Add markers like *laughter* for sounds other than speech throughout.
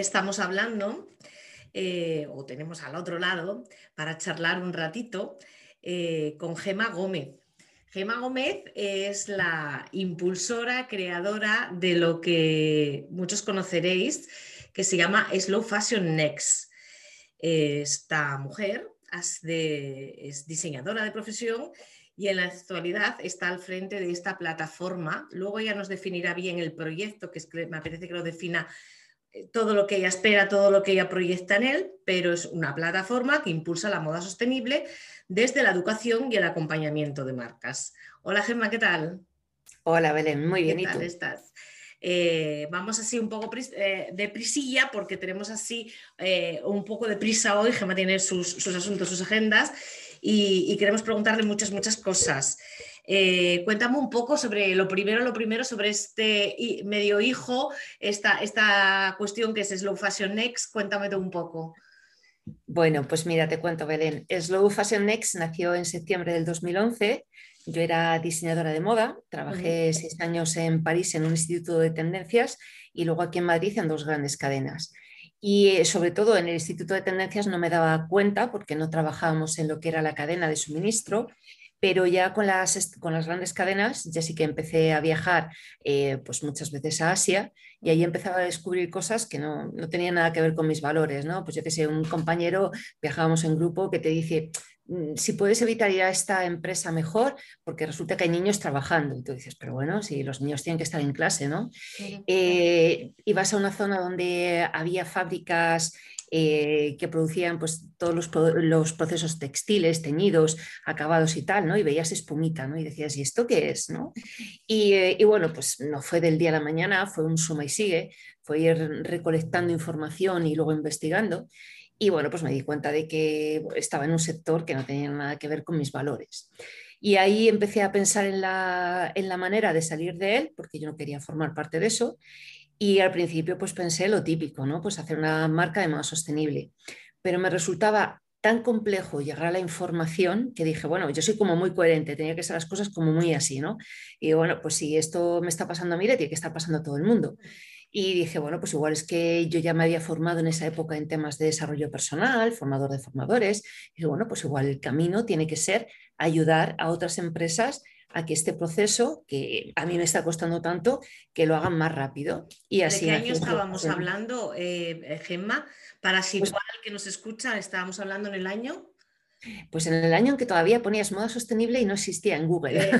Estamos hablando, eh, o tenemos al otro lado, para charlar un ratito, eh, con Gema Gómez. Gema Gómez es la impulsora, creadora de lo que muchos conoceréis, que se llama Slow Fashion Next. Esta mujer es diseñadora de profesión y en la actualidad está al frente de esta plataforma. Luego ella nos definirá bien el proyecto, que, es que me apetece que lo defina todo lo que ella espera, todo lo que ella proyecta en él, pero es una plataforma que impulsa la moda sostenible desde la educación y el acompañamiento de marcas. Hola Gemma, ¿qué tal? Hola Belén, muy bien. ¿Qué tal estás? Eh, vamos así un poco eh, de prisilla porque tenemos así un poco de prisa hoy. Gemma tiene sus asuntos, sus agendas y, queremos preguntarle muchas, muchas cosas. Eh, cuéntame un poco sobre lo primero, lo primero sobre este medio hijo, esta, esta cuestión que es Slow Fashion Next. Cuéntame un poco. Bueno, pues mira, te cuento, Belén. Slow Fashion Next nació en septiembre del 2011. Yo era diseñadora de moda, trabajé seis años en París en un instituto de tendencias y luego aquí en Madrid en dos grandes cadenas. Y eh, sobre todo en el Instituto de Tendencias no me daba cuenta porque no trabajábamos en lo que era la cadena de suministro, pero ya con las, con las grandes cadenas ya sí que empecé a viajar eh, pues muchas veces a Asia y ahí empezaba a descubrir cosas que no, no tenían nada que ver con mis valores, ¿no? Pues yo que sé, un compañero, viajábamos en grupo que te dice, si puedes evitar ir a esta empresa mejor, porque resulta que hay niños trabajando. Y tú dices, pero bueno, si los niños tienen que estar en clase, ¿no? Eh, y vas a una zona donde había fábricas eh, que producían pues, todos los, procesos textiles, teñidos, acabados y tal, ¿no? Y veías espumita, ¿no? Y decías, ¿y esto qué es? ¿no? Y, eh, y, bueno, pues no fue del día a la mañana, fue un suma y sigue, fue ir recolectando información y luego investigando. Y bueno, pues me di cuenta de que estaba en un sector que no tenía nada que ver con mis valores. Y ahí empecé a pensar en la, en la manera de salir de él, porque yo no quería formar parte de eso. Y al principio pues pensé lo típico, ¿no? Pues hacer una marca de moda sostenible. Pero me resultaba tan complejo llegar a la información que dije, bueno, yo soy como muy coherente, tenía que ser las cosas como muy así, ¿no? Y bueno, pues si esto me está pasando a mí, le tiene que estar pasando a todo el mundo. Y dije, bueno, pues igual es que yo ya me había formado en esa época en temas de desarrollo personal, formador de formadores. Y bueno, pues igual el camino tiene que ser ayudar a otras empresas a que este proceso, que a mí me está costando tanto, que lo hagan más rápido. Y así ¿De qué año estábamos hablando, eh, Gemma? Para situar pues, al que nos escucha, estábamos hablando en el año. Pues en el año en que todavía ponías moda sostenible y no existía en Google. Eh,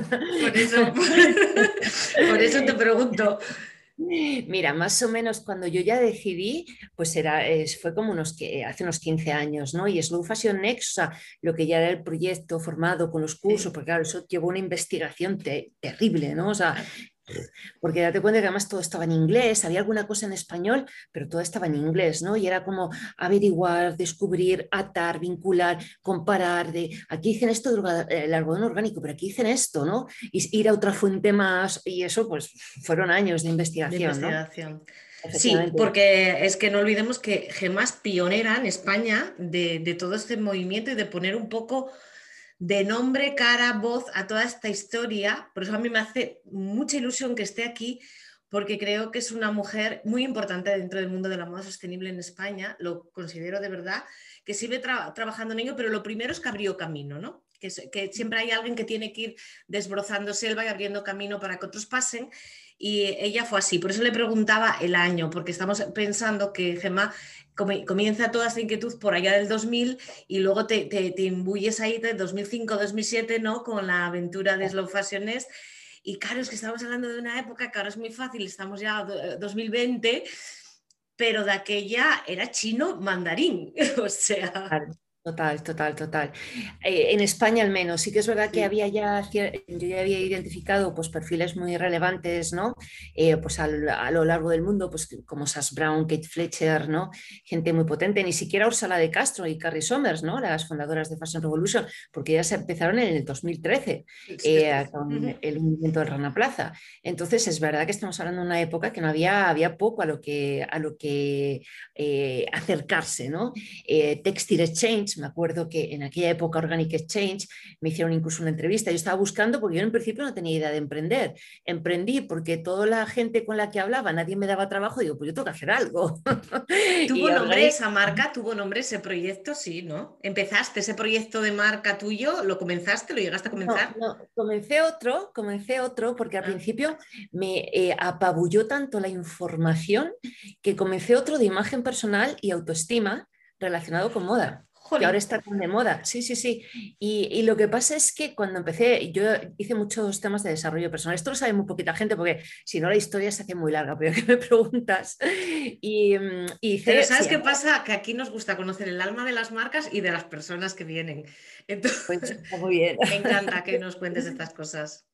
por, eso, por, *laughs* eso te pregunto, Mira, más o menos cuando yo ya decidí, pues era, fue como unos que, hace unos 15 años, ¿no? Y Slow Fashion Next, o sea, lo que ya era el proyecto formado con los cursos, porque claro, eso llevó una investigación terrible, ¿no? O sea, porque date cuenta que además todo estaba en inglés, había alguna cosa en español, pero todo estaba en inglés, ¿no? Y era como averiguar, descubrir, atar, vincular, comparar, de aquí dicen esto del algodón orgánico, pero aquí dicen esto, ¿no? Y ir a otra fuente más, y eso pues fueron años de investigación. Sí, porque es que no olvidemos que Gemas pionera en España de, de todo este movimiento y de poner un poco de nombre, cara, voz a toda esta historia. Por eso a mí me hace mucha ilusión que esté aquí, porque creo que es una mujer muy importante dentro del mundo de la moda sostenible en España. Lo considero de verdad que sigue trabajando en ello, pero lo primero es que abrió camino, ¿no? Que, que siempre hay alguien que tiene que ir desbrozando selva y abriendo camino para que otros pasen y ella fue así. Por eso le preguntaba el año, porque estamos pensando que Gemma comienza toda esta inquietud por allá del 2000 y luego te, te, imbuyes ahí de 2005-2007, ¿no? Con la aventura de Slow Fashionist. Y claro, es que estamos hablando de una época que ahora es muy fácil, estamos ya 2020, pero de aquella era chino mandarín, *laughs* o sea... Total, total, total. Eh, en España al menos, sí que es verdad que había ya, yo ya había identificado pues, perfiles muy relevantes, ¿no? Eh, pues a lo largo del mundo, pues como Sass Brown, Kate Fletcher, ¿no? Gente muy potente, ni siquiera Ursula de Castro y Carrie Somers, ¿no? Las fundadoras de Fashion Revolution, porque ya se empezaron en el 2013 eh, con el movimiento de Rana Plaza. Entonces es verdad que estamos hablando de una época que no había, había poco a lo que, a lo que acercarse, ¿no? Textile Exchange me acuerdo que en aquella época Organic Exchange me hicieron incluso una entrevista. Yo estaba buscando porque yo en principio no tenía idea de emprender. Emprendí porque toda la gente con la que hablaba, nadie me daba trabajo. Digo, pues yo tengo que hacer algo. *laughs* ¿Tuvo nombre esa marca? ¿Tuvo nombre ese proyecto? Sí, ¿no? ¿Empezaste ese proyecto de marca tuyo? ¿Lo comenzaste? ¿Lo llegaste a comenzar? No, comencé otro, comencé otro porque al ah. principio me eh, apabulló tanto la información que comencé otro de imagen personal y autoestima relacionado con moda que ahora está tan de moda. Sí, sí, sí. Y, lo que pasa es que cuando empecé, yo hice muchos temas de desarrollo personal. Esto lo sabe muy poquita gente porque si no la historia se hace muy larga, pero que me preguntas. Y, mm, pero ¿sabes qué pasa? Que aquí nos gusta conocer el alma de las marcas y de las personas que vienen. Entonces, pues muy bien. *laughs* me encanta que *laughs* nos cuentes estas cosas.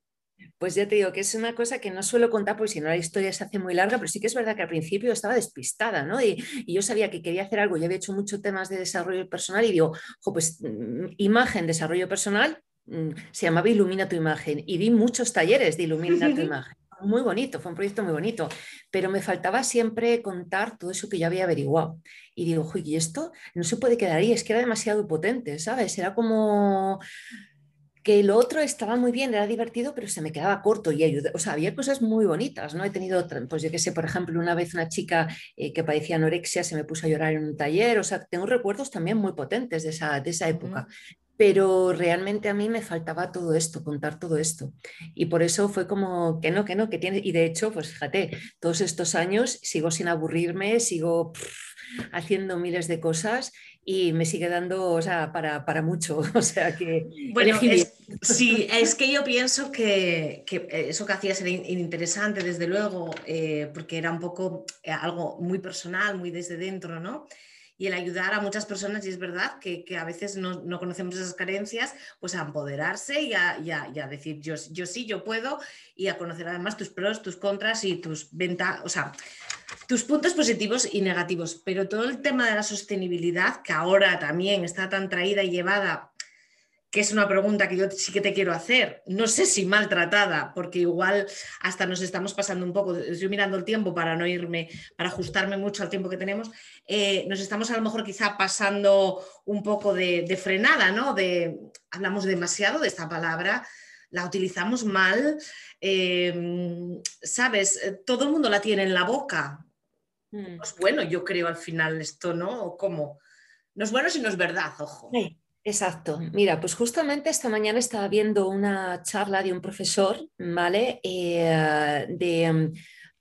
Pues ya te digo que es una cosa que no suelo contar porque si no la historia se hace muy larga, pero sí que es verdad que al principio estaba despistada, ¿no? Y, yo sabía que quería hacer algo, yo había hecho muchos temas de desarrollo personal y digo, pues mm, imagen, desarrollo personal, mm, se llamaba Ilumina tu imagen y di muchos talleres de Ilumina tu *laughs* imagen. Muy bonito, fue un proyecto muy bonito, pero me faltaba siempre contar todo eso que yo había averiguado. Y digo, y esto no se puede quedar ahí, es que era demasiado potente, ¿sabes? Era como que lo otro estaba muy bien, era divertido, pero se me quedaba corto y ayudó. O sea, había cosas muy bonitas, ¿no? He tenido, pues yo qué sé, por ejemplo, una vez una chica eh, que padecía anorexia se me puso a llorar en un taller, o sea, tengo recuerdos también muy potentes de esa, de esa época. Pero realmente a mí me faltaba todo esto, contar todo esto. Y por eso fue como que no, que no, que tiene. Y de hecho, pues fíjate, todos estos años sigo sin aburrirme, sigo haciendo miles de cosas y me sigue dando o sea, para, para, mucho. *laughs* O sea que. Bueno, es, sí, es que yo pienso que, que, eso que hacías era interesante, desde luego, eh, porque era un poco eh, algo muy personal, muy desde dentro, ¿no? y el ayudar a muchas personas, y es verdad que, que a veces no, no, conocemos esas carencias, pues a empoderarse y a, y a, decir yo, yo sí, yo puedo, y a conocer además tus pros, tus contras y tus ventas, o sea, tus puntos positivos y negativos. Pero todo el tema de la sostenibilidad, que ahora también está tan traída y llevada que es una pregunta que yo sí que te quiero hacer. No sé si maltratada, porque igual hasta nos estamos pasando un poco, estoy mirando el tiempo para no irme, para ajustarme mucho al tiempo que tenemos, eh, nos estamos a lo mejor quizá pasando un poco de, frenada, ¿no? De, hablamos demasiado de esta palabra, la utilizamos mal, em, ¿sabes? Todo el mundo la tiene en la boca. Mm. Pues bueno, yo creo al final esto, ¿no? ¿O ¿Cómo? No es bueno si no es verdad, ojo. Exacto. Mira, pues justamente esta mañana estaba viendo una charla de un profesor, ¿vale? Eh, de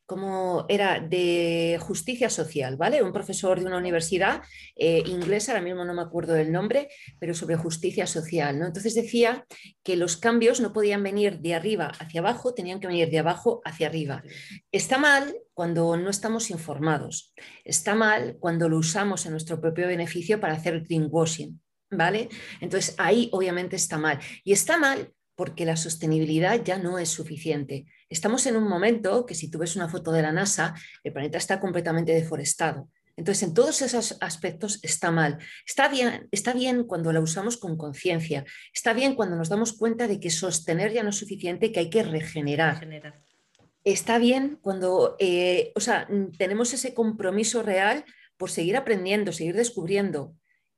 cómo era de justicia social, ¿vale? Un profesor de una universidad eh, inglesa, ahora mismo no me acuerdo del nombre, pero sobre justicia social, ¿no? Entonces decía que los cambios no podían venir de arriba hacia abajo, tenían que venir de abajo hacia arriba. Está mal cuando no estamos informados, está mal cuando lo usamos en nuestro propio beneficio para hacer greenwashing. ¿vale? Entonces ahí obviamente está mal. Y está mal porque la sostenibilidad ya no es suficiente. Estamos en un momento que si tú ves una foto de la NASA, el planeta está completamente deforestado. Entonces, en todos esos aspectos está mal. Está bien, está bien cuando la usamos con conciencia. Está bien cuando nos damos cuenta de que sostener ya no es suficiente, que hay que regenerar. Está bien cuando eh, o sea, tenemos ese compromiso real por seguir aprendiendo, seguir descubriendo,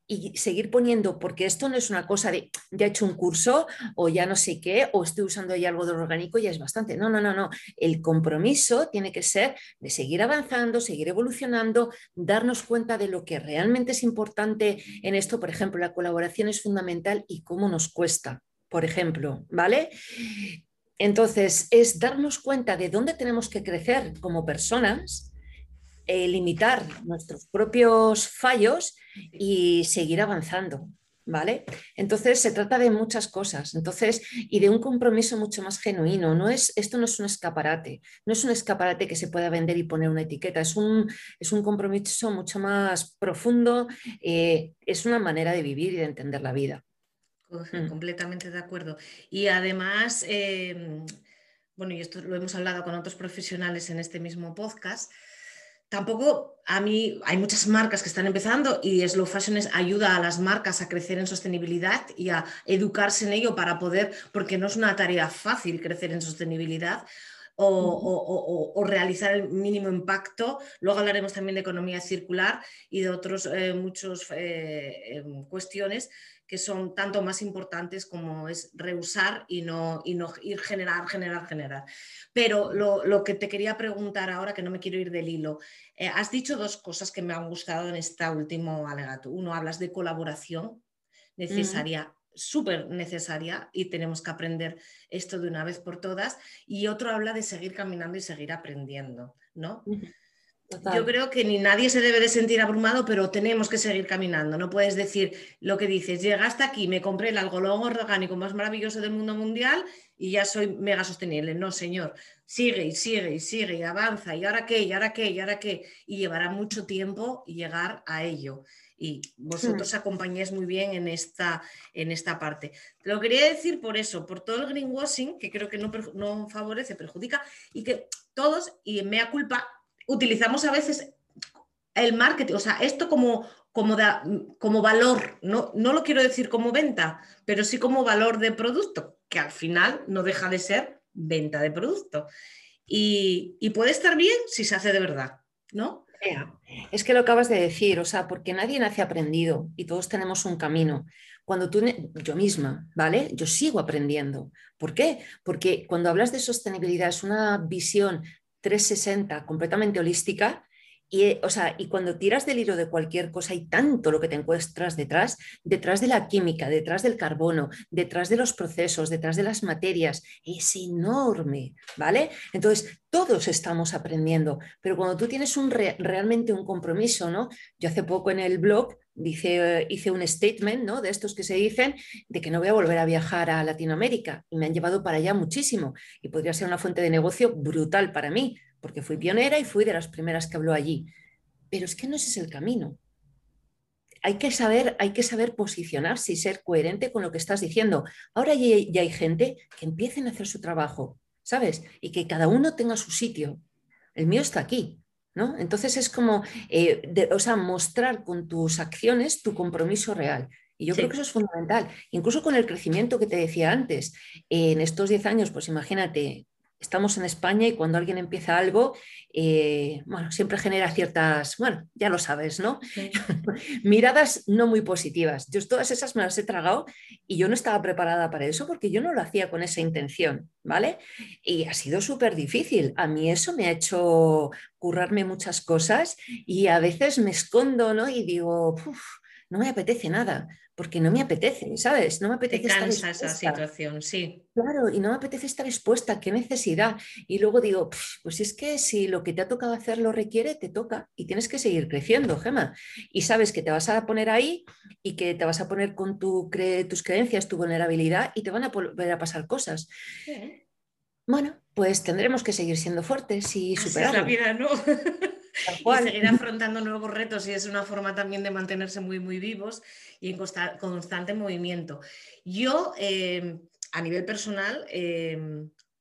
y seguir poniendo, porque esto no es una cosa de ya he hecho un curso o ya no sé qué, o estoy usando ya algo de orgánico, ya es bastante. No, no, no, no. El compromiso tiene que ser de seguir avanzando, seguir evolucionando, darnos cuenta de lo que realmente es importante en esto. Por ejemplo, la colaboración es fundamental y cómo nos cuesta, por ejemplo, ¿vale? Entonces, es darnos cuenta de dónde tenemos que crecer como personas eh, limitar nuestros propios fallos y seguir avanzando. ¿vale? Entonces se trata de muchas cosas, entonces, y de un compromiso mucho más genuino. No es, esto no es un escaparate, no es un escaparate que se pueda vender y poner una etiqueta, es un, es un compromiso mucho más profundo, eh, es una manera de vivir y de entender la vida. Mm. Completamente de acuerdo. Y además, em, bueno, y esto lo hemos hablado con otros profesionales en este mismo podcast, tampoco a mí hay muchas marcas que están empezando y Slow Fashion ayuda a las marcas a crecer en sostenibilidad y a educarse en ello para poder, porque no es una tarea fácil crecer en sostenibilidad. O, realizar el mínimo impacto. Luego hablaremos también de economía circular y de otras eh, muchas eh, em, cuestiones que son tanto más importantes como es reusar y no, y no ir generar, generar, generar. Pero lo, que te quería preguntar ahora, que no me quiero ir del hilo, eh, has dicho dos cosas que me han gustado en este último alegato. Uno, hablas de colaboración necesaria. súper necesaria y tenemos que aprender esto de una vez por todas. Y otro habla de seguir caminando y seguir aprendiendo, ¿no? Yo creo que ni nadie se debe de sentir abrumado, pero tenemos que seguir caminando. No puedes decir lo que dices, llega hasta aquí, me compré el algodón orgánico más maravilloso del mundo mundial y ya soy mega sostenible. No, señor, sigue y sigue y sigue y avanza. ¿Y ahora qué? ¿Y ahora qué? ¿Y ahora qué? Y llevará mucho tiempo llegar a ello. Y vosotros hmm. acompañáis muy bien en esta, en esta parte. lo quería decir por eso, por todo el greenwashing, que creo que no, no favorece, perjudica, y que todos, y en mea culpa, utilizamos a veces el marketing, o sea, esto como, como, como valor, no, no lo quiero decir como venta, pero sí como valor de producto, que al final no deja de ser venta de producto. Y, y puede estar bien si se hace de verdad, ¿no? Es que lo acabas de decir, o sea, porque nadie nace aprendido y todos tenemos un camino. Cuando tú, yo misma, ¿vale? Yo sigo aprendiendo. ¿Por qué? Porque cuando hablas de sostenibilidad es una visión 360 completamente holística. Y, o sea, y cuando tiras del hilo de cualquier cosa hay tanto lo que te encuentras detrás, detrás de la química, detrás del carbono, detrás de los procesos, detrás de las materias, es enorme, ¿vale? Entonces, todos estamos aprendiendo, pero cuando tú tienes un realmente un compromiso, ¿no? Yo hace poco en el blog dice, hice un statement, ¿no? De estos que se dicen de que no voy a volver a viajar a Latinoamérica y me han llevado para allá muchísimo y podría ser una fuente de negocio brutal para mí, porque fui pionera y fui de las primeras que habló allí. Pero es que no ese es el camino. Hay que saber, hay que saber posicionarse y ser coherente con lo que estás diciendo. Ahora ya, ya hay gente que empiecen a hacer su trabajo, ¿sabes? Y que cada uno tenga su sitio. El mío está aquí, ¿no? Entonces es como, eh, o sea, mostrar con tus acciones tu compromiso real. Y yo creo que eso es fundamental. Incluso con el crecimiento que te decía antes, en estos 10 años, pues imagínate, estamos en España y cuando alguien empieza algo, eh, bueno, siempre genera ciertas, bueno, ya lo sabes, ¿no? *laughs* Miradas no muy positivas. Yo todas esas me las he tragado y yo no estaba preparada para eso porque yo no lo hacía con esa intención, ¿vale? Y ha sido súper difícil. A mí eso me ha hecho currarme muchas cosas y a veces me escondo, ¿no? Y digo, no me apetece nada porque no me apetece, ¿sabes? No me apetece estar esa situación, sí. Claro, y no me apetece estar expuesta, qué necesidad. Y luego digo, pues es que si lo que te ha tocado hacer lo requiere, te toca y tienes que seguir creciendo, Gema. Y sabes que te vas a poner ahí y que te vas a poner con tu tus creencias, tu vulnerabilidad y te van a volver a pasar cosas. Bueno, pues tendremos que seguir siendo fuertes y superar. la vida, ¿no? *laughs* y seguir afrontando nuevos retos y es una forma también de mantenerse muy, muy vivos y en constante movimiento. Yo, eh, a nivel personal, eh,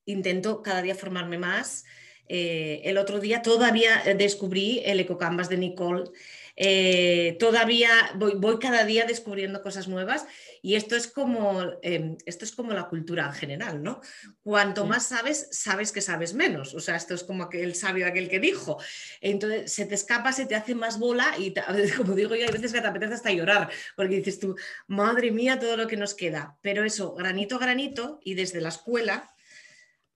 intento cada día formarme más. Eh, el otro día todavía descubrí el EcoCanvas de Nicole. todavía voy, voy, cada día descubriendo cosas nuevas y esto es como, em, esto es como la cultura en general, ¿no? Cuanto más sabes, sabes que sabes menos. O sea, esto es como aquel sabio aquel que dijo. Entonces, se te escapa, se te hace más bola y, *laughs* como digo yo, hay veces que te apetece hasta llorar, porque dices tú, madre mía, todo lo que nos queda. Pero eso, granito a granito y desde la escuela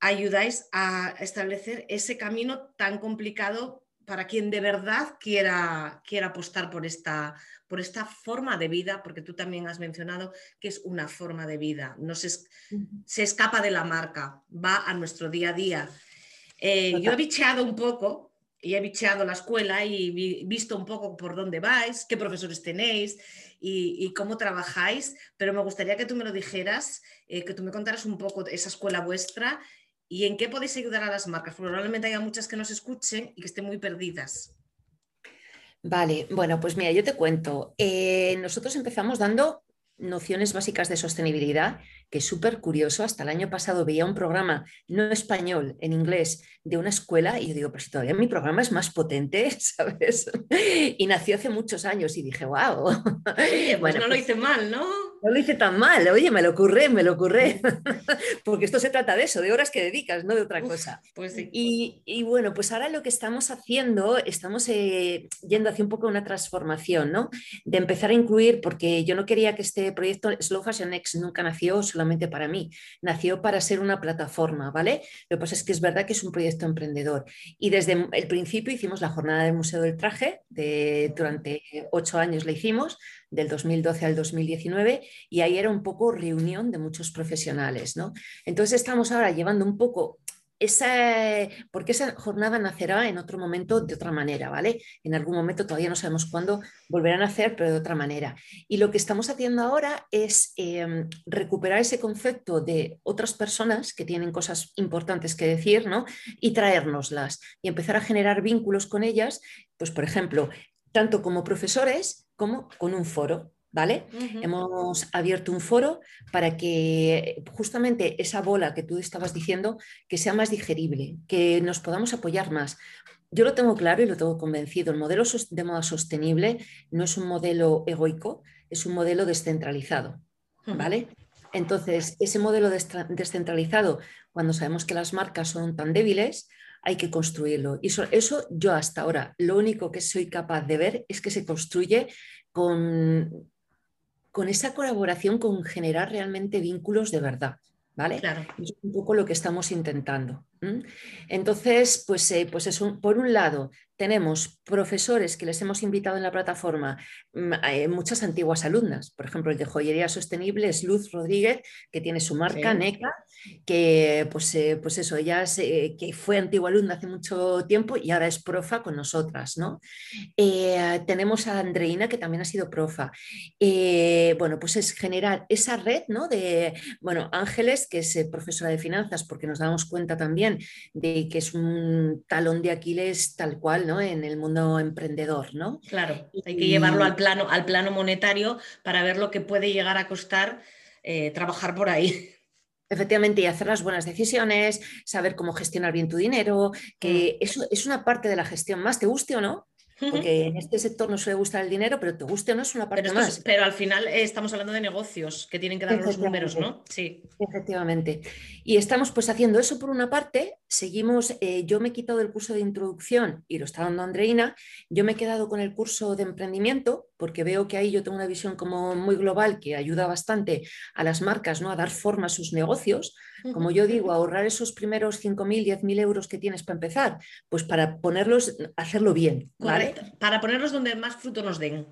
ayudáis a establecer ese camino tan complicado para quien de verdad quiera, quiera apostar por esta, por esta forma de vida, porque tú también has mencionado que es una forma de vida, no se, se escapa de la marca, va a nuestro día a día. Eh, yo he bicheado un poco y he bicheado la escuela y visto un poco por dónde vais, qué profesores tenéis y, cómo trabajáis, pero me gustaría que tú me lo dijeras, eh, que tú me contaras un poco de esa escuela vuestra y en qué podéis ayudar a las marcas. Probablemente haya muchas que nos escuchen y que estén muy perdidas. Vale, bueno, pues mira, yo te cuento. Eh, nosotros empezamos dando nociones básicas de sostenibilidad, que es súper curioso. Hasta el año pasado veía un programa no español, en inglés, de una escuela y yo digo, pero si todavía mi programa es más potente, *laughs* ¿sabes? Y nació hace muchos años y dije, wow. pues bueno, no lo pues hice mal, ¿no? No lo hice tan mal, oye, me lo ocurre, me lo ocurre, *laughs* porque esto se trata de eso, de horas que dedicas, no de otra cosa. Pues sí. y, bueno, pues ahora lo que estamos haciendo, estamos eh, yendo hacia un poco una transformación, ¿no? De empezar a incluir, porque yo no quería que este proyecto Slow Fashion X nunca nació solamente para mí, nació para ser una plataforma, ¿vale? Lo que pasa es que es verdad que es un proyecto emprendedor. Y desde el principio hicimos la jornada del Museo del Traje, de, durante ocho años la hicimos, del 2012 al 2019, y ahí era un poco reunión de muchos profesionales. ¿no? Entonces estamos ahora llevando un poco esa, porque esa jornada nacerá en otro momento de otra manera, ¿vale? En algún momento todavía no sabemos cuándo volverán a hacer, pero de otra manera. Y lo que estamos haciendo ahora es em, recuperar ese concepto de otras personas que tienen cosas importantes que decir, ¿no? Y traérnoslas y empezar a generar vínculos con ellas, pues por ejemplo, tanto como profesores como con un foro. ¿Vale? Hemos abierto un foro para que justamente esa bola que tú estabas diciendo, que sea más digerible, que nos podamos apoyar más. Yo lo tengo claro y lo tengo convencido. El modelo de moda sostenible no es un modelo egoico, es un modelo descentralizado. ¿Vale? Entonces, ese modelo descentralizado, cuando sabemos que las marcas son tan débiles, hay que construirlo. Y eso, eso, yo hasta ahora, lo único que soy capaz de ver es que se construye con, con esa colaboración, con generar realmente vínculos de verdad. ¿Vale? Claro. Es un poco lo que estamos intentando. Entonces, pues, eh, pues es por un lado, tenemos profesores que les hemos invitado en la plataforma, mm, eh, muchas antiguas alumnas, por ejemplo, el de joyería sostenible es Luz Rodríguez, que tiene su marca NECA, que pues, eh, pues eso, ella que fue antigua alumna hace mucho tiempo y ahora es profa con nosotras, ¿no? tenemos a Andreina, que también ha sido profa. bueno, pues es generar esa red, ¿no? De, bueno, Ángeles, que es profesora de finanzas, porque nos damos cuenta también de que es un talón de Aquiles tal cual, ¿no? En el mundo emprendedor, ¿no? Claro, hay que llevarlo al plano, al plano monetario para ver lo que puede llegar a costar eh, trabajar por ahí. Efectivamente, y hacer las buenas decisiones, saber cómo gestionar bien tu dinero, que mm. eso es una parte de la gestión más, te guste o no, porque en este sector no suele gustar el dinero, pero te guste o no es una parte pero más. pero al final eh, estamos hablando de negocios que tienen que dar los números, ¿no? Sí. Efectivamente. Y estamos pues haciendo eso por una parte, seguimos, eh, yo me he quitado el curso de introducción y lo está dando Andreina, yo me he quedado con el curso de emprendimiento porque veo que ahí yo tengo una visión como muy global que ayuda bastante a las marcas ¿no? a dar forma a sus negocios. Como yo digo, ahorrar esos primeros 5.000, 10.000 euros que tienes para empezar, pues para ponerlos, hacerlo bien. ¿vale? Para ponerlos donde más fruto nos den.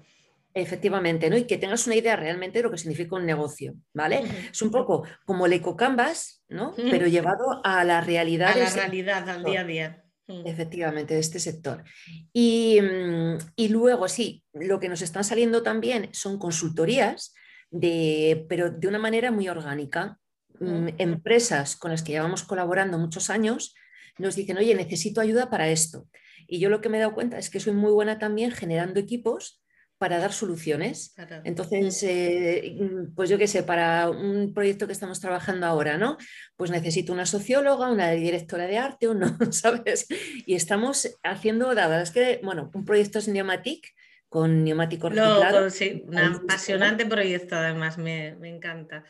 Efectivamente, ¿no? Y que tengas una idea realmente de lo que significa un negocio, ¿vale? Es un poco como el eco-canvas, ¿no? Pero llevado a la realidad. A la realidad, al día a día. Efectivamente, de este sector. Y, mm, y, luego, sí, lo que nos están saliendo también son consultorías, de, pero de una manera muy orgánica. Mm, empresas con las que llevamos colaborando muchos años nos dicen, oye, necesito ayuda para esto. Y yo lo que me he dado cuenta es que soy muy buena también generando equipos para dar soluciones. Entonces, eh, pues yo qué sé, para un proyecto que estamos trabajando ahora, ¿no? Pues necesito una socióloga, una directora de arte, uno, *laughs* ¿sabes? Y estamos haciendo, la verdad es que, bueno, un proyecto es Neumatic, con neumáticos reciclados. sí, un apasionante proyecto además, me, encanta.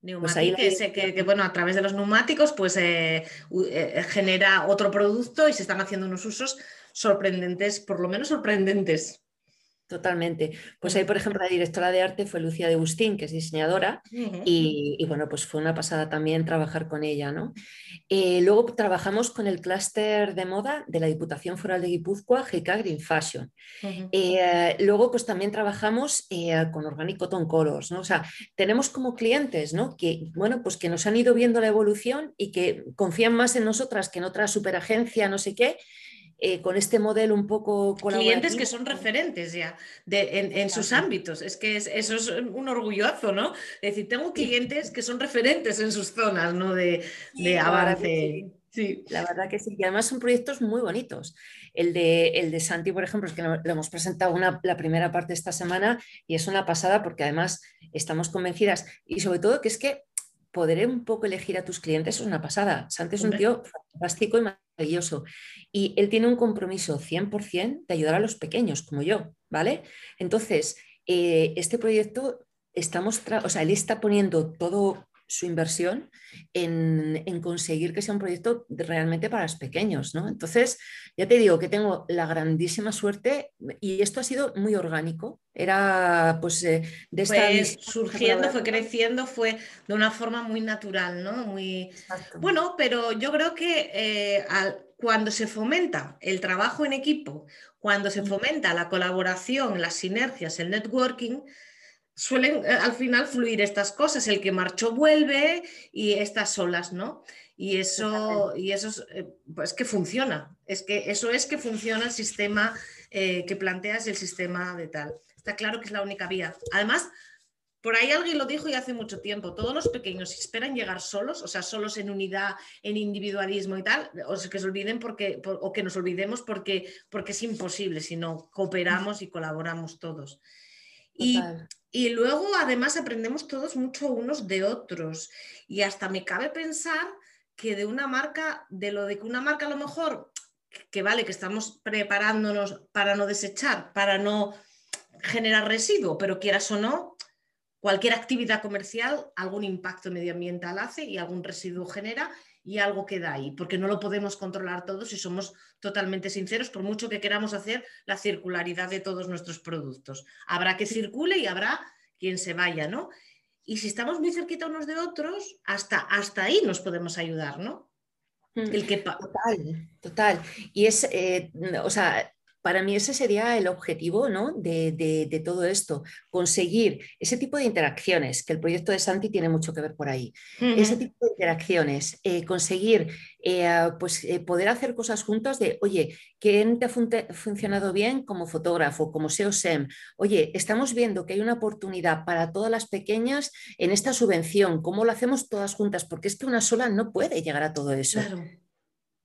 Pues Neumatic, que, bueno, a través de los neumáticos, pues eh, eh, genera otro producto y se están haciendo unos usos sorprendentes, por lo menos sorprendentes. Totalmente. Pues ahí, por ejemplo, la directora de arte fue Lucía de Agustín, que es diseñadora, y, bueno, pues fue una pasada también trabajar con ella, ¿no? Eh, luego trabajamos con el clúster de moda de la Diputación Foral de Guipúzcoa, GK Green Fashion. Eh, luego, pues también trabajamos eh, con Organic Cotton Colors, ¿no? O sea, tenemos como clientes, ¿no? Que, bueno, pues que nos han ido viendo la evolución y que confían más en nosotras que en otra superagencia, no sé qué, eh, con este modelo un poco Clientes que son referentes ya en, sus ámbitos. Es que eso es un orgulloso, ¿no? Es decir, tengo clientes que son referentes en sus zonas, ¿no? De, avance. Sí. La verdad que sí. Y además son proyectos muy bonitos. El de, el de Santi, por ejemplo, es que lo, hemos presentado una, la primera parte esta semana y es una pasada porque además estamos convencidas y sobre todo que es que poder un poco elegir a tus clientes es una pasada. Santi es un tío fantástico y maravilloso. Y él tiene un compromiso 100% de ayudar a los pequeños, como yo, ¿vale? Entonces, eh, este proyecto estamos, o sea, él está poniendo todo su inversión en, conseguir que sea un proyecto realmente para los pequeños, ¿no? Entonces, ya te digo que tengo la grandísima suerte y esto ha sido muy orgánico. Era pues eh, de esta fue surgiendo, fue creciendo, fue de una forma muy natural, ¿no? Muy bueno, pero yo creo que eh, cuando se fomenta el trabajo en equipo, cuando se fomenta la colaboración, las sinergias, el networking, suelen eh, al final fluir estas cosas. El que marchó vuelve y estas solas, ¿no? Y eso, y eso es eh, pues que funciona. Es que eso es que funciona el sistema eh, que planteas, el sistema de tal. Está claro que es la única vía. Además, por ahí alguien lo dijo y hace mucho tiempo, todos los pequeños esperan llegar solos, o sea, solos en unidad, en individualismo y tal, o que se olviden porque, o que nos olvidemos porque, porque es imposible si no cooperamos y colaboramos todos. Y, y luego además aprendemos todos mucho unos de otros. Y hasta me cabe pensar que de una marca, de lo de que una marca a lo mejor, que vale, que estamos preparándonos para no desechar, para no generar residuo, pero quieras o no, cualquier actividad comercial algún impacto medioambiental hace y algún residuo genera y algo queda ahí, porque no lo podemos controlar todos si somos totalmente sinceros, por mucho que queramos hacer la circularidad de todos nuestros productos. Habrá que circule y habrá quien se vaya, ¿no? Y si estamos muy cerquita unos de otros, hasta, hasta ahí nos podemos ayudar, ¿no? Mm. El que... Total, total. Y es, eh, o sea, para mí ese sería el objetivo ¿no? de, todo esto, conseguir ese tipo de interacciones, que el proyecto de Santi tiene mucho que ver por ahí, ese tipo de interacciones, eh, conseguir eh, pues, eh, poder hacer cosas juntas de, oye, ¿quién te ha funcionado bien como fotógrafo, como SEO-SEM? Oye, estamos viendo que hay una oportunidad para todas las pequeñas en esta subvención, ¿cómo lo hacemos todas juntas? Porque es que una sola no puede llegar a todo eso.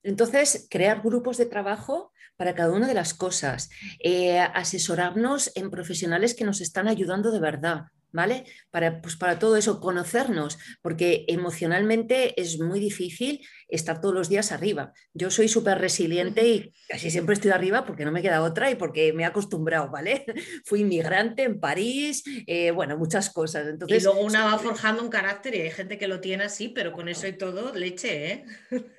Entonces, crear grupos de trabajo para cada una de las cosas, eh, asesorarnos en profesionales que nos están ayudando de verdad, ¿vale? Para, pues para todo eso, conocernos, porque emocionalmente es muy difícil estar todos los días arriba. Yo soy súper resiliente y casi siempre estoy arriba porque no me queda otra y porque me he acostumbrado, ¿vale? *laughs* Fui inmigrante en París, eh, bueno, muchas cosas. Entonces, y luego una va forjando un carácter y hay gente que lo tiene así, pero con eso y todo, leche, ¿eh?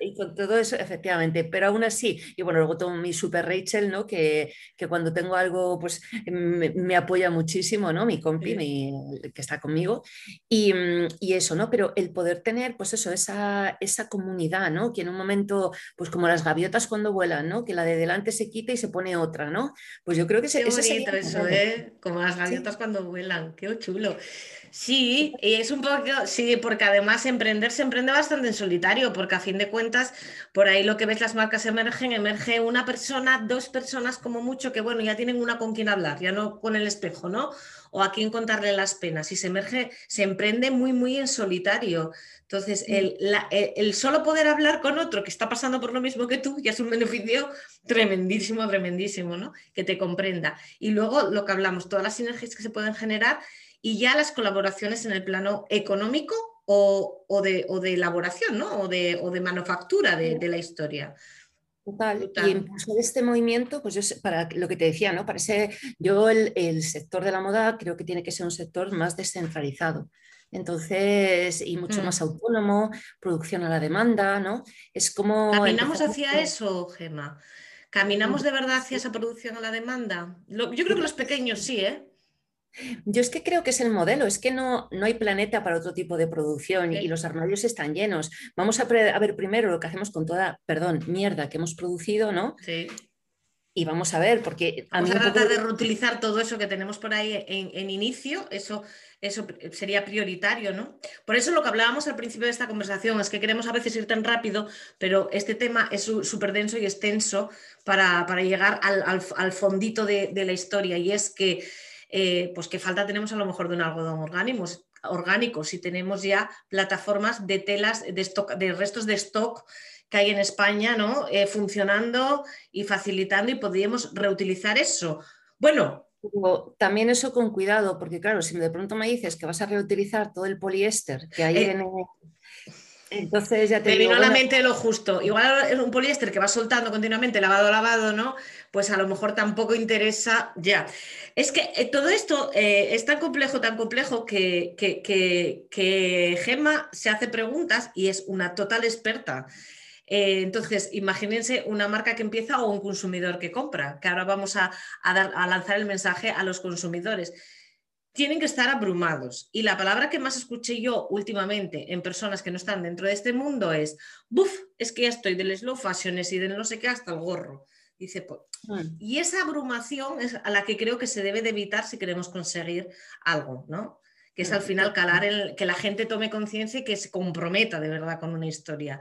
Y con todo eso, efectivamente, pero aún así, y bueno, luego tengo mi super Rachel, ¿no? Que, que cuando tengo algo, pues me, apoya muchísimo, ¿no? Mi compi, que está conmigo, y, y, eso, ¿no? Pero el poder tener, pues eso, esa, esa comunidad que en un momento, pues como las gaviotas cuando vuelan, ¿no? Que la de delante se quita y se pone otra, ¿no? Pues yo creo que Qué bonito eso, ¿eh? Como las gaviotas cuando vuelan, qué chulo. Sí, y es un poco, sí, porque además emprender se emprende bastante en solitario, porque a fin de cuentas, por ahí lo que ves las marcas emergen, emerge una persona, dos personas como mucho, que bueno, ya tienen una con quien hablar, ya no con el espejo, ¿no? O a quien contarle las penas. Y se emerge, se emprende muy, muy en solitario. Entonces, el, el, solo poder hablar con otro que está pasando por lo mismo que tú ya es un beneficio tremendísimo, tremendísimo, ¿no? Que te comprenda. Y luego lo que hablamos, todas las sinergias que se pueden generar y ya las colaboraciones en el plano económico o, de, de, elaboración, ¿no? O de, o de manufactura de, la historia. Total. Y impulsar este movimiento, pues yo para lo que te decía, ¿no? Parece, yo el, el, sector de la moda creo que tiene que ser un sector más descentralizado. Entonces, y mucho mm. más autónomo, producción a la demanda, ¿no? Es como. ¿Caminamos hacia eso, Gema? ¿Caminamos de verdad hacia esa producción a la demanda? yo creo que los pequeños sí, ¿eh? Yo es que creo que es el modelo, es que no, no hay planeta para otro tipo de producción y los armarios están llenos. Vamos a, ver primero lo que hacemos con toda, perdón, mierda que hemos producido, ¿no? Sí. y vamos a ver, porque a vamos a tratar de reutilizar todo eso que tenemos por ahí en, inicio, eso, eso sería prioritario, ¿no? Por eso lo que hablábamos al principio de esta conversación es que queremos a veces ir tan rápido, pero este tema es súper denso y extenso para, llegar al, fondito de, la historia y es que, eh, pues qué falta tenemos a lo mejor de un algodón orgánico, orgánico si tenemos ya plataformas de telas de, stock, de restos de stock que hay en España, ¿no? Eh, funcionando y facilitando y podríamos reutilizar eso. Bueno. también eso con cuidado, porque claro, si de pronto me dices que vas a reutilizar todo el poliéster que hay eh, en, entonces ya te vino a la mente lo justo. Igual es un poliéster que va soltando continuamente, lavado, lavado, ¿no? Pues a lo mejor tampoco interesa ya. Es que eh, todo esto es tan complejo, tan complejo que, que, que, que Gemma se hace preguntas y es una total experta. Eh, entonces, imagínense una marca que empieza o un consumidor que compra, que ahora vamos a, lanzar el mensaje a los consumidores. Tienen que estar abrumados. Y la palabra que más escuché yo últimamente en personas que no están dentro de este mundo es, buf, es que ya estoy del slow fashion y del no sé qué hasta el gorro. Dice, pues, mm. y esa abrumación es a la que creo que se debe de evitar si queremos conseguir algo, ¿no? Que es al final calar, el, que la gente tome conciencia y que se comprometa de verdad con una historia.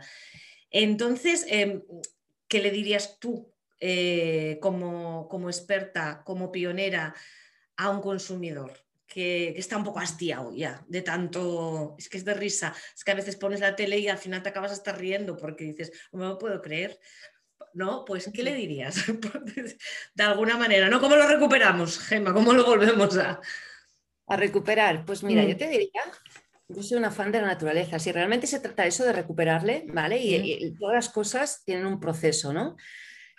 Entonces, em, ¿qué le dirías tú eh, como, experta, como pionera a un consumidor? Que, está un poco hastiado ya de tanto, es que es de risa, es que a veces pones la tele y al final te acabas hasta riendo porque dices, no me lo puedo creer, ¿no? Pues, ¿qué le dirías? *laughs* de alguna manera, ¿no? ¿Cómo lo recuperamos, Gemma? ¿Cómo lo volvemos a... A recuperar, pues mira, yo mm. te diría yo soy una fan de la naturaleza. Si realmente se trata eso de recuperarle, ¿vale? Y, todas las cosas tienen un proceso, ¿no?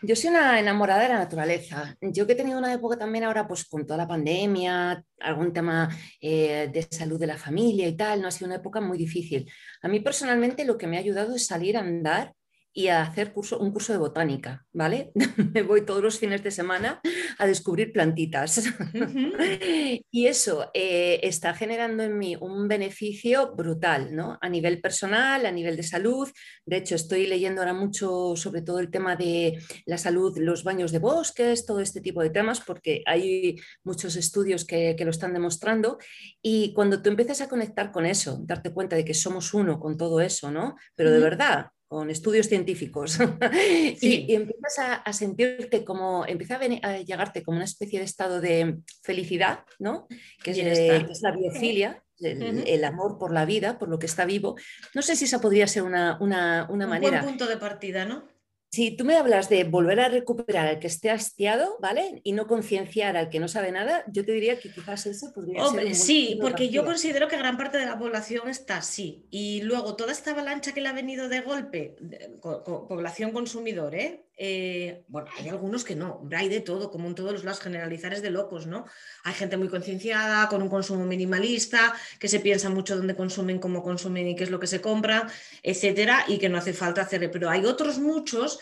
Yo soy una enamorada de la naturaleza. Yo que he tenido una época también ahora, pues con toda la pandemia, algún tema eh, de salud de la familia y tal, no ha sido una época muy difícil. A mí personalmente lo que me ha ayudado es salir a andar y a hacer curso, un curso de botánica, ¿vale? *laughs* Me voy todos los fines de semana a descubrir plantitas. *laughs* y eso eh, está generando en mí un beneficio brutal, ¿no? A nivel personal, a nivel de salud. De hecho, estoy leyendo ahora mucho sobre todo el tema de la salud, los baños de bosques, todo este tipo de temas, porque hay muchos estudios que, que lo están demostrando. Y cuando tú empiezas a conectar con eso, darte cuenta de que somos uno con todo eso, ¿no? Pero de verdad, con estudios científicos *laughs* y, empiezas a, sentirte como, empieza a, llegarte como una especie de estado de felicidad, ¿no? Que es, la biofilia, el, amor por la vida, por lo que está vivo. No sé si esa podría ser una, una, una Un manera. Buen punto de partida, ¿no? Si tú me hablas de volver a recuperar al que esté hastiado, ¿vale? Y no concienciar al que no sabe nada, yo te diría que quizás eso podría ser. sí, porque yo considero que gran parte de la población está así. Y luego toda esta avalancha que le ha venido de golpe, población consumidor, ¿eh? ¿Eh? bueno, hay algunos que no, hay de todo, como en todos los lados, generalizar es de locos, ¿no? Hay gente muy concienciada, con un consumo minimalista, que se piensa mucho dónde consumen, cómo consumen y qué es lo que se compra, etcétera, y que no hace falta hacer. Pero hay otros muchos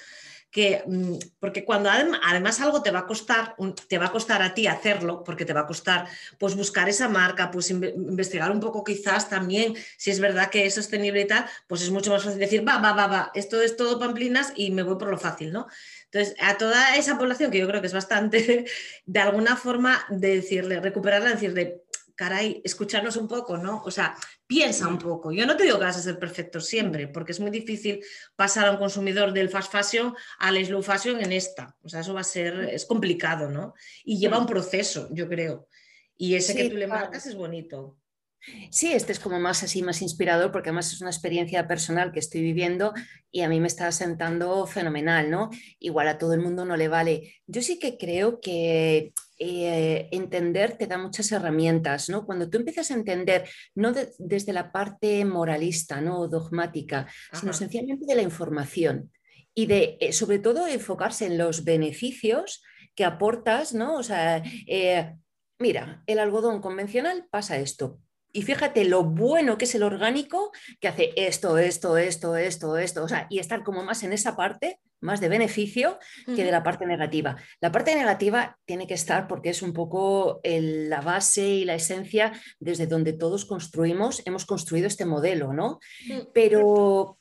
que, mm, porque cuando además algo te va a costar, te va a costar a ti hacerlo, porque te va a costar pues buscar esa marca, pues investigar un poco quizás también si es verdad que es sostenible y tal, pues es mucho más fácil decir, va, va, va, va, esto es todo pamplinas y me voy por lo fácil, ¿no? Entonces, a toda esa población, que yo creo que es bastante, *laughs* de alguna forma, de decirle, recuperarla, decirle, caray, escucharnos un poco, ¿no? O sea, piensa un poco. Yo no te digo que vas a ser perfecto siempre, porque es muy difícil pasar a un consumidor del fast fashion al slow fashion en esta. O sea, eso va a ser, es complicado, ¿no? Y lleva un proceso, yo creo. Y ese que tú le marcas es bonito. Sí, este es como más así, más inspirador, porque además es una experiencia personal que estoy viviendo y a mí me está sentando fenomenal, ¿no? Igual a todo el mundo no le vale. Yo sí que creo que eh, entender te da muchas herramientas, ¿no? Cuando tú empiezas a entender, no desde la parte moralista, ¿no? dogmática, sino sencillamente de la información y de, eh, sobre todo, enfocarse en los beneficios que aportas, ¿no? O sea, eh, mira, el algodón convencional pasa esto, y fíjate lo bueno que es el orgánico, que hace esto, esto, esto, esto, esto, o sea, y estar como más en esa parte, más de beneficio que de la parte negativa. La parte negativa tiene que estar porque es un poco la base y la esencia desde donde todos construimos, hemos construido este modelo, ¿no? Pero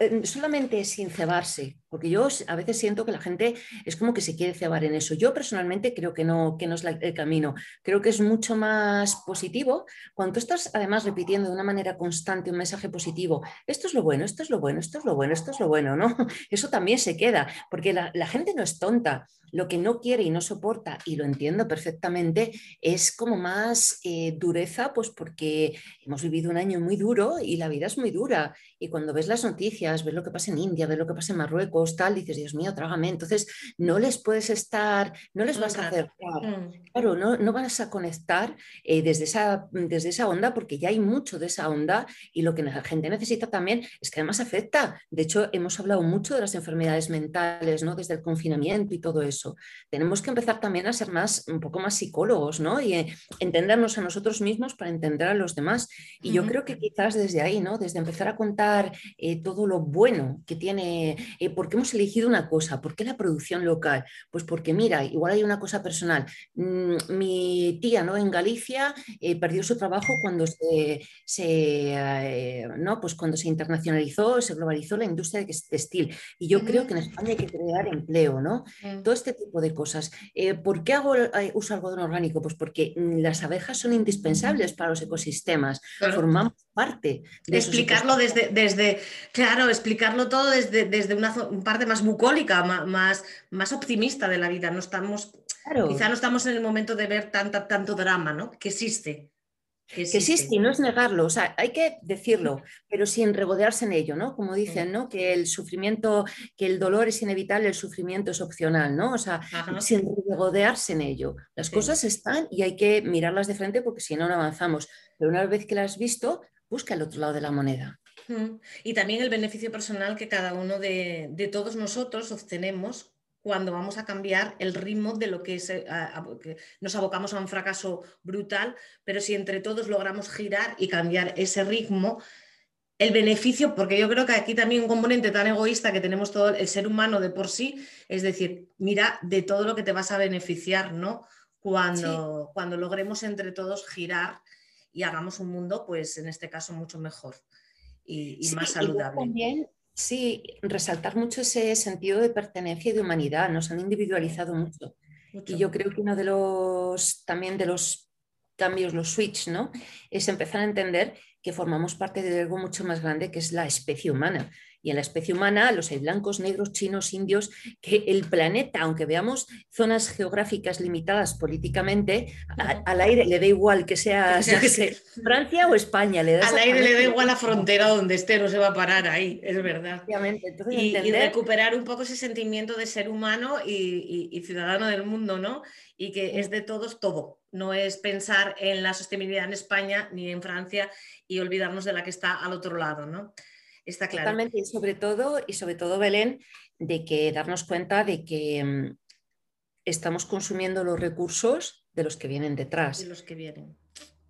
eh, solamente sin cebarse, porque yo a veces siento que la gente es como que se quiere cebar en eso. Yo personalmente creo que no, que no es el camino. Creo que es mucho más positivo cuando estás además repitiendo de una manera constante un mensaje positivo. Esto es lo bueno, esto es lo bueno, esto es lo bueno, esto es lo bueno, ¿no? *laughs* Eso también se queda, porque la, la gente no es tonta. Lo que no quiere y no soporta, y lo entiendo perfectamente, es como más eh, dureza, pues porque hemos vivido un año muy duro y la vida es muy dura. Y cuando ves las noticias, ves lo que pasa en India, ves lo que pasa en Marruecos, tal, dices, Dios mío, trágame. Entonces, no les puedes estar, no les vas a hacer, mm. claro, no, no vas a conectar eh, desde, esa, desde esa onda, porque ya hay mucho de esa onda y lo que la gente necesita también es que además afecta. De hecho, hemos hablado mucho de las enfermedades mentales, ¿no? Desde el confinamiento y todo eso. Tenemos que empezar también a ser más, un poco más psicólogos, ¿no? Y eh, entendernos a nosotros mismos para entender a los demás. Y yo creo que quizás desde ahí, ¿no? Desde empezar a contar eh, todo lo bueno que tiene, eh, ¿por qué hemos elegido una cosa? ¿Por qué la producción local? Pues porque, mira, igual hay una cosa personal. Mm, mi tía, ¿no? En Galicia perdió su trabajo cuando se, se ¿no? Pues cuando se internacionalizó, se globalizó la industria textil. Y yo creo que en España hay que crear empleo, ¿no? Todo este tipo de cosas. Eh, ¿Por qué hago eh, uso algodón orgánico? Pues porque mm, las abejas son indispensables para los ecosistemas, formamos parte de Explicarlo desde, desde, claro, explicarlo todo desde, desde una parte más bucólica, más, más optimista de la vida. No estamos, quizá no estamos en el momento de ver tanta, tanto drama, ¿no? Que existe. Que existe. y no es negarlo, o sea, hay que decirlo, pero sin regodearse en ello, ¿no? Como dicen, ¿no? Que el sufrimiento, que el dolor es inevitable, el sufrimiento es opcional, ¿no? O sea, sin regodearse en ello. Las cosas están y hay que mirarlas de frente porque si no, no avanzamos. Pero una vez que las has visto, busca el otro lado de la moneda. Y también el beneficio personal que cada uno de, de todos nosotros obtenemos cuando vamos a cambiar el ritmo de lo que, es, nos abocamos a un fracaso brutal, pero si entre todos logramos girar y cambiar ese ritmo, el beneficio, porque yo creo que aquí también un componente tan egoísta que tenemos todo el ser humano de por sí, es decir, mira de todo lo que te vas a beneficiar, ¿no? Cuando, cuando logremos entre todos girar y hagamos un mundo, pues en este caso, mucho mejor y, más saludable. Sí, resaltar mucho ese sentido de pertenencia y de humanidad. Nos han individualizado mucho. Y yo creo que uno de los también de los cambios, los switch, ¿no? Es empezar a entender que formamos parte de algo mucho más grande que es la especie humana. Y en la especie humana los hay blancos, negros, chinos, indios, que el planeta, aunque veamos zonas geográficas limitadas políticamente, al aire le da igual que sea *laughs* Francia o España. Le al aire le da igual la frontera donde esté, no se va a parar ahí, es verdad. y, recuperar un poco ese sentimiento de ser humano y, ciudadano del mundo, ¿no? Y que es de todos todo. No es pensar en la sostenibilidad en España ni en Francia y olvidarnos de la que está al otro lado, ¿no? Está claro. Totalmente, y sobre todo, y sobre todo, Belén, de que darnos cuenta de que mm, estamos consumiendo los recursos de los que vienen detrás. De los que vienen.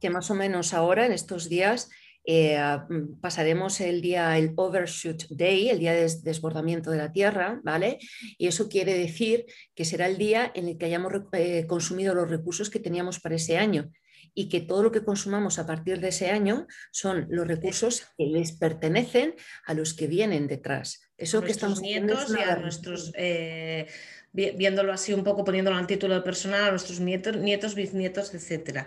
Que más o menos ahora, en estos días, eh, mm, pasaremos el día, el Overshoot Day, el día de desbordamiento de la Tierra, ¿vale? Y eso quiere decir que será el día en el que hayamos eh, consumido los recursos que teníamos para ese año y que todo lo que consumamos a partir de ese año son los recursos que les pertenecen a los que vienen detrás. Eso que estamos nietos y a nuestros, eh, viéndolo así un poco, poniéndolo al título de personal, a nuestros nietos, nietos bisnietos, etcétera.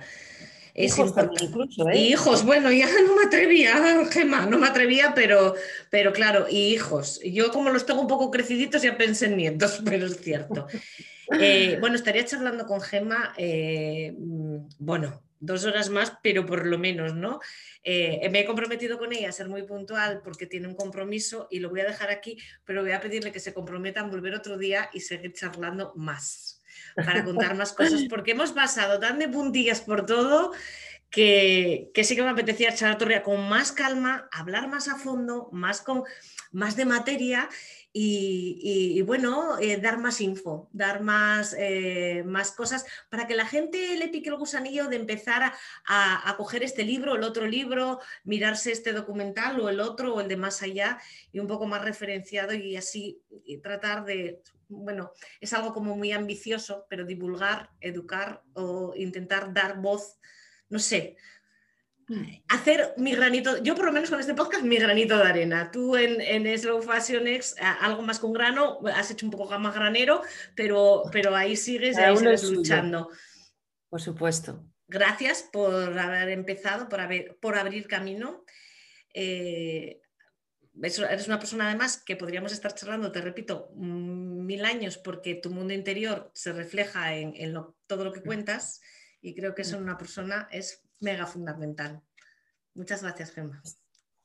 Hijos incluso, ¿eh? hijos, bueno, ya *laughs* no me atrevía, Gemma, no me atrevía, pero, pero claro, y hijos. Yo como los tengo un poco creciditos ya pensé en nietos, *laughs* pero es cierto. Eh, bueno, estaría charlando con Gemma, mm, bueno, dos horas más, pero por lo menos, ¿no? Eh, me he comprometido con ella a ser muy puntual porque tiene un compromiso y lo voy a dejar aquí, pero voy a pedirle que se comprometa a volver otro día y seguir charlando más para contar *laughs* más cosas, porque hemos pasado tan de puntillas por todo que, que sí que me apetecía charlar otro día con más calma, hablar más a fondo, más, con, más de materia y, bueno, eh, dar más info, dar más, eh, más cosas para que la gente le pique el gusanillo de empezar a, coger este libro, el otro libro, mirarse este documental o el otro o el de más allá y un poco más referenciado y así tratar de, bueno, es algo como muy ambicioso, pero divulgar, educar o intentar dar voz, no sé, hacer mi granito, yo por lo menos con este podcast, mi granito de arena. Tú en, en Slow Fashion X, algo más con grano, has hecho un poco más granero, pero, pero ahí sigues, ahí sigues luchando. Por supuesto. Gracias por haber empezado, por, haber, por abrir camino. Eh, eres una persona además que podríamos estar charlando, te repito, mm, mil años porque tu mundo interior se refleja en, todo lo que cuentas y creo que eso en una persona es mega fundamental. Muchas gracias, Gemma.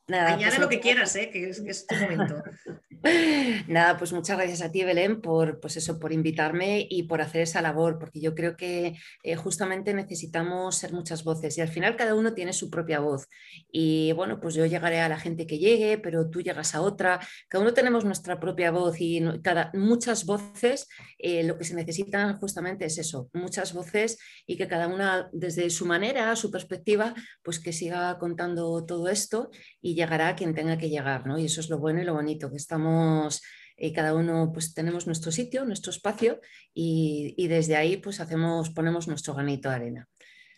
Nada, Añade pues lo que quieras, ¿eh? que, es, tu momento. *laughs* Nada, pues muchas gracias a ti, Belén, por, pues eso, por invitarme y por hacer esa labor, porque yo creo que eh, justamente necesitamos ser muchas voces y al final cada uno tiene su propia voz. Y bueno, pues yo llegaré a la gente que llegue, pero tú llegas a otra. Cada uno tenemos nuestra propia voz y cada, muchas voces, eh, lo que se necesitan justamente es eso, muchas voces y que cada una desde su manera, su perspectiva, pues que siga contando todo esto y llegará a quien tenga que llegar, ¿no? Y eso es lo bueno y lo bonito, que estamos y eh, cada uno pues tenemos nuestro sitio, nuestro espacio y, desde ahí pues hacemos, ponemos nuestro granito de arena.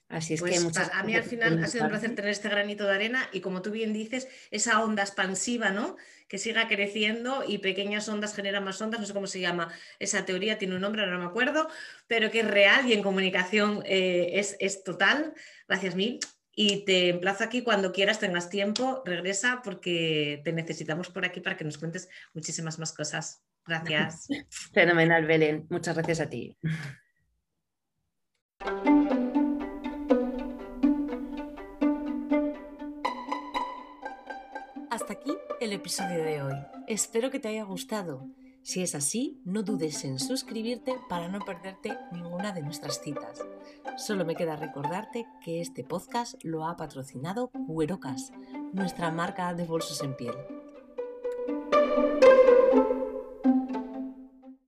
Así es que pues, a mí al final ha sido un placer tener este granito de arena y como tú bien dices, esa onda expansiva, ¿no? Que siga creciendo y pequeñas ondas generan más ondas, no sé cómo se llama esa teoría, tiene un nombre, ahora no me acuerdo, pero que es real y en comunicación eh, es, es total. Gracias mil y te emplazo aquí cuando quieras, tengas tiempo, regresa porque te necesitamos por aquí para que nos cuentes muchísimas más cosas. Gracias. *laughs* Fenomenal, Belén. Muchas gracias a ti. Hasta aquí el episodio de hoy. Espero que te haya gustado. Si es así, no dudes en suscribirte para no perderte ninguna de nuestras citas. Solo me queda recordarte que este podcast lo ha patrocinado Cuerocas, nuestra marca de bolsos en piel.